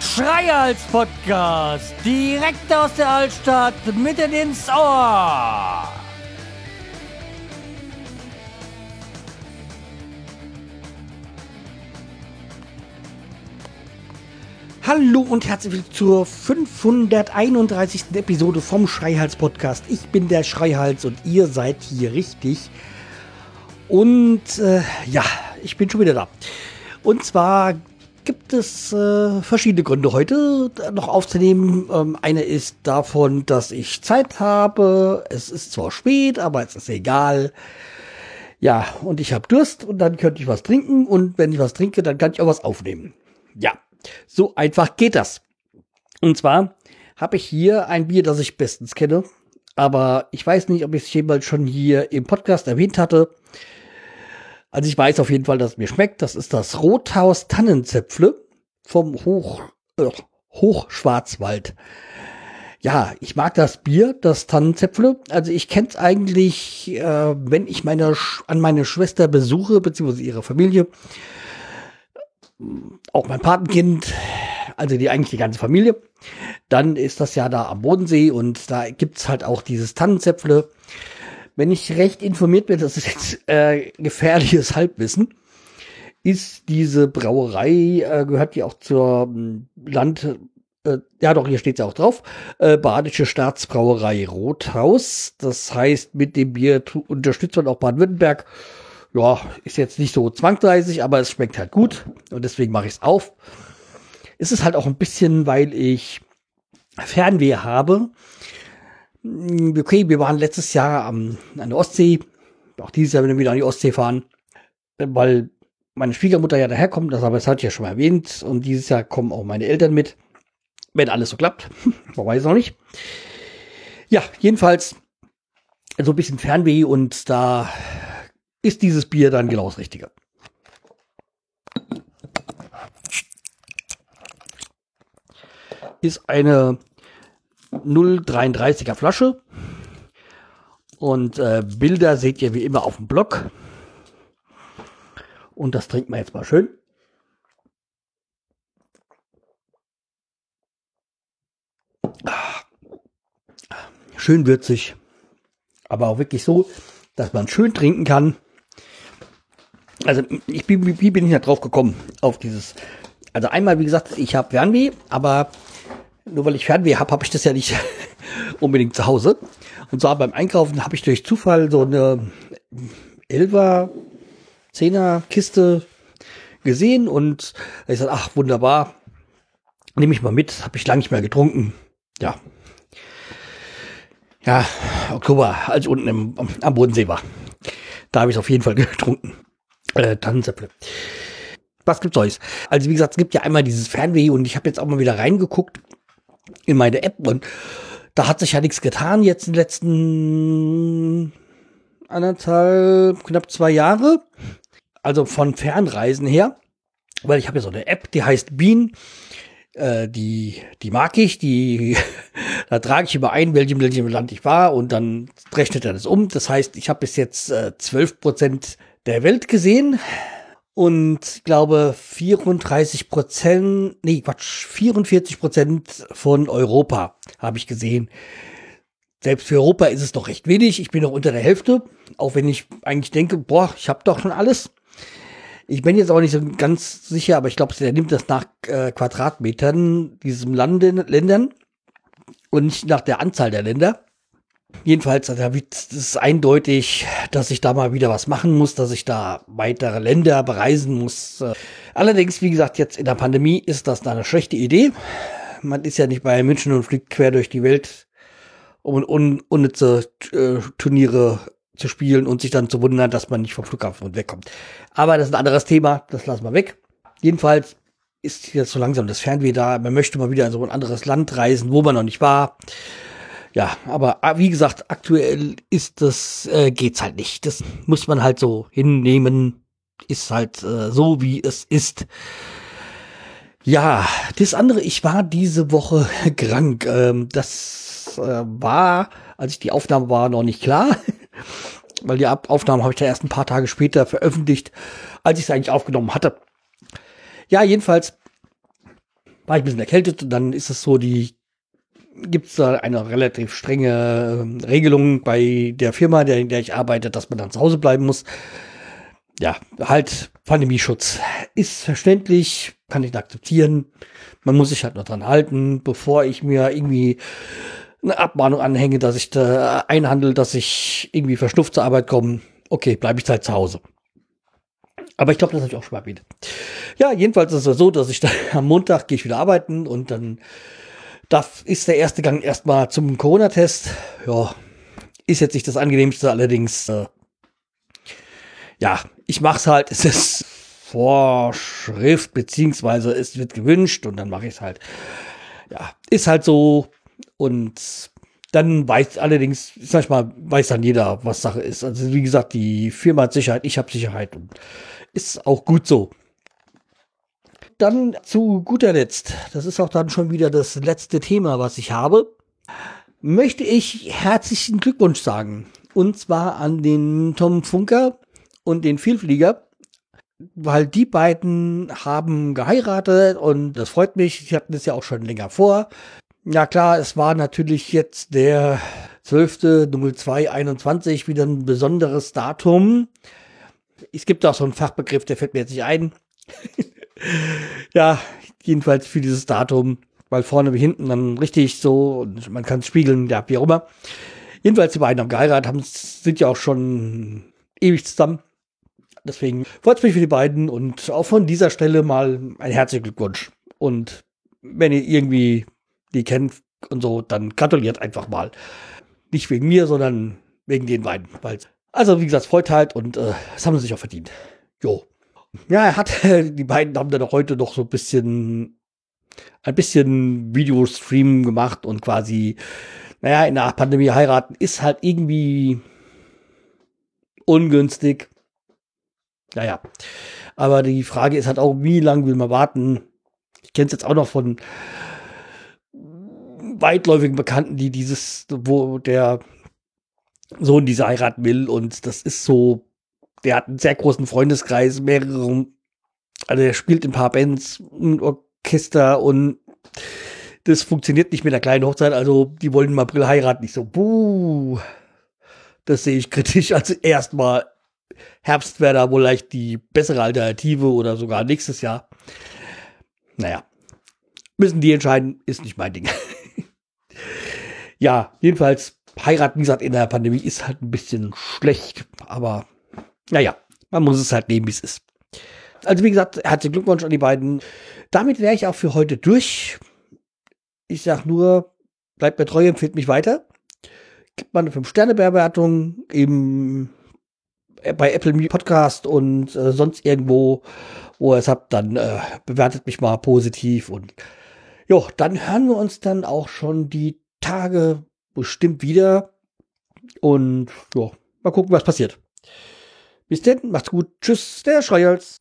Schreihals Podcast, direkt aus der Altstadt, mitten ins Ohr. Hallo und herzlich willkommen zur 531. Episode vom Schreihals Podcast. Ich bin der Schreihals und ihr seid hier richtig. Und äh, ja, ich bin schon wieder da. Und zwar gibt es äh, verschiedene Gründe heute noch aufzunehmen. Ähm, eine ist davon, dass ich Zeit habe. Es ist zwar spät, aber es ist egal. Ja, und ich habe Durst und dann könnte ich was trinken und wenn ich was trinke, dann kann ich auch was aufnehmen. Ja, so einfach geht das. Und zwar habe ich hier ein Bier, das ich bestens kenne, aber ich weiß nicht, ob ich es jemals schon hier im Podcast erwähnt hatte. Also ich weiß auf jeden Fall, dass es mir schmeckt. Das ist das Rothaus Tannenzäpfle vom Hoch, äh, Hochschwarzwald. Ja, ich mag das Bier, das Tannenzäpfle. Also ich kenne es eigentlich, äh, wenn ich meine, an meine Schwester besuche, beziehungsweise ihre Familie auch mein Patenkind, also die eigentlich die ganze Familie. Dann ist das ja da am Bodensee und da gibt's halt auch dieses Tannenzäpfle. Wenn ich recht informiert bin, das ist jetzt äh, gefährliches Halbwissen, ist diese Brauerei, äh, gehört die auch zur ähm, Land, äh, ja doch, hier steht's ja auch drauf, äh, Badische Staatsbrauerei Rothaus. Das heißt, mit dem Bier unterstützt man auch Baden-Württemberg ja, ist jetzt nicht so zwangsweisig, aber es schmeckt halt gut und deswegen mache ich es auf. Es ist halt auch ein bisschen, weil ich Fernweh habe. Hm, okay, wir waren letztes Jahr am, an der Ostsee, auch dieses Jahr, wenn wir wieder an die Ostsee fahren, weil meine Schwiegermutter ja daherkommt, das aber ich ja schon mal erwähnt und dieses Jahr kommen auch meine Eltern mit, wenn alles so klappt, man weiß noch nicht. Ja, jedenfalls so ein bisschen Fernweh und da ist dieses Bier dann genau das Richtige. Ist eine 0,33er Flasche. Und äh, Bilder seht ihr wie immer auf dem Blog. Und das trinkt man jetzt mal schön. Schön würzig. Aber auch wirklich so, dass man schön trinken kann also ich bin, wie bin ich da drauf gekommen auf dieses? Also einmal, wie gesagt, ich habe Fernweh, aber nur weil ich Fernweh habe, habe ich das ja nicht unbedingt zu Hause. Und zwar beim Einkaufen habe ich durch Zufall so eine Elfer, Zehner Kiste gesehen und ich sagte, ach wunderbar, nehme ich mal mit, habe ich lange nicht mehr getrunken. Ja. Ja, Oktober, als ich unten im, am Bodensee war. Da habe ich es auf jeden Fall getrunken. Äh, Tannenzäpfle. Was gibt's Neues? Also wie gesagt, es gibt ja einmal dieses Fernweh und ich habe jetzt auch mal wieder reingeguckt in meine App und da hat sich ja nichts getan jetzt in den letzten anderthalb, knapp zwei Jahre. Also von Fernreisen her. Weil ich habe ja so eine App, die heißt Bean. Äh, die, die mag ich, die, da trage ich immer ein, welchem, welchem Land ich war und dann rechnet er das um. Das heißt, ich habe bis jetzt äh, 12 Prozent der Welt gesehen und glaube 34 Prozent, nee Quatsch, 44 Prozent von Europa habe ich gesehen. Selbst für Europa ist es doch recht wenig. Ich bin noch unter der Hälfte, auch wenn ich eigentlich denke, boah, ich habe doch schon alles. Ich bin jetzt auch nicht so ganz sicher, aber ich glaube, der nimmt das nach äh, Quadratmetern diesem Lande, Ländern und nicht nach der Anzahl der Länder. Jedenfalls, also, es ist eindeutig, dass ich da mal wieder was machen muss, dass ich da weitere Länder bereisen muss. Allerdings, wie gesagt, jetzt in der Pandemie ist das eine schlechte Idee. Man ist ja nicht bei München und fliegt quer durch die Welt, um un unnütze äh, Turniere zu spielen und sich dann zu wundern, dass man nicht vom Flughafen wegkommt. Aber das ist ein anderes Thema, das lassen wir weg. Jedenfalls ist jetzt so langsam das Fernweh da. Man möchte mal wieder in so ein anderes Land reisen, wo man noch nicht war. Ja, aber ah, wie gesagt, aktuell ist das, äh, geht's halt nicht. Das muss man halt so hinnehmen. Ist halt äh, so, wie es ist. Ja, das andere, ich war diese Woche krank. Ähm, das äh, war, als ich die Aufnahme war, noch nicht klar. weil die Aufnahmen habe ich dann erst ein paar Tage später veröffentlicht, als ich es eigentlich aufgenommen hatte. Ja, jedenfalls war ich ein bisschen erkältet und dann ist es so, die gibt es da eine relativ strenge äh, Regelung bei der Firma, der, in der ich arbeite, dass man dann zu Hause bleiben muss. Ja, halt Pandemieschutz ist verständlich, kann ich akzeptieren. Man muss sich halt noch dran halten, bevor ich mir irgendwie eine Abmahnung anhänge, dass ich da einhandel, dass ich irgendwie verschnupft zur Arbeit komme. Okay, bleibe ich halt zu Hause. Aber ich glaube, das habe ich auch schon mal erwähnt. Ja, jedenfalls ist es so, dass ich dann am Montag gehe ich wieder arbeiten und dann das ist der erste Gang erstmal zum Corona-Test. Ja, ist jetzt nicht das angenehmste, allerdings, äh, ja, ich mach's halt. Es ist Vorschrift, beziehungsweise es wird gewünscht und dann mache ich es halt. Ja, ist halt so. Und dann weiß allerdings, sag ich mal, weiß dann jeder, was Sache ist. Also wie gesagt, die Firma hat Sicherheit, ich habe Sicherheit und ist auch gut so. Dann zu guter Letzt, das ist auch dann schon wieder das letzte Thema, was ich habe, möchte ich herzlichen Glückwunsch sagen. Und zwar an den Tom Funker und den Vielflieger, weil die beiden haben geheiratet und das freut mich. Sie hatten das ja auch schon länger vor. Ja klar, es war natürlich jetzt der 12.02.21 wieder ein besonderes Datum. Es gibt auch so einen Fachbegriff, der fällt mir jetzt nicht ein. ja, jedenfalls für dieses Datum, weil vorne wie hinten dann richtig so, und man kann es spiegeln, ja, wie auch immer. Jedenfalls die beiden haben geheiratet, haben, sind ja auch schon ewig zusammen. Deswegen freut es mich für die beiden und auch von dieser Stelle mal ein herzlichen Glückwunsch. Und wenn ihr irgendwie die kennt und so, dann gratuliert einfach mal. Nicht wegen mir, sondern wegen den beiden. Also wie gesagt, freut halt und äh, das haben sie sich auch verdient. Jo. Ja, er hat, die beiden haben dann auch heute noch so ein bisschen, ein bisschen Videostream gemacht und quasi, naja, in der Pandemie heiraten ist halt irgendwie ungünstig. Naja. Aber die Frage ist halt auch, wie lange will man warten? Ich kenne es jetzt auch noch von weitläufigen Bekannten, die dieses, wo der Sohn diese heiraten will und das ist so der hat einen sehr großen Freundeskreis, mehrere, also er spielt ein paar Bands, ein Orchester und das funktioniert nicht mit einer kleinen Hochzeit, also die wollen im April heiraten. Ich so, buh, das sehe ich kritisch. Also erstmal Herbst wäre da wohl leicht die bessere Alternative oder sogar nächstes Jahr. Naja, müssen die entscheiden, ist nicht mein Ding. ja, jedenfalls heiraten, wie gesagt, in der Pandemie ist halt ein bisschen schlecht, aber naja, man muss es halt nehmen, wie es ist. Also wie gesagt, herzlichen Glückwunsch an die beiden. Damit wäre ich auch für heute durch. Ich sag nur, bleibt mir treu, empfiehlt mich weiter. Gibt mal eine 5-Sterne-Bewertung eben bei Apple Podcast und äh, sonst irgendwo, wo ihr es habt, dann äh, bewertet mich mal positiv und jo, dann hören wir uns dann auch schon die Tage bestimmt wieder und ja, mal gucken, was passiert. Bis denn, macht's gut. Tschüss, der Schreihals.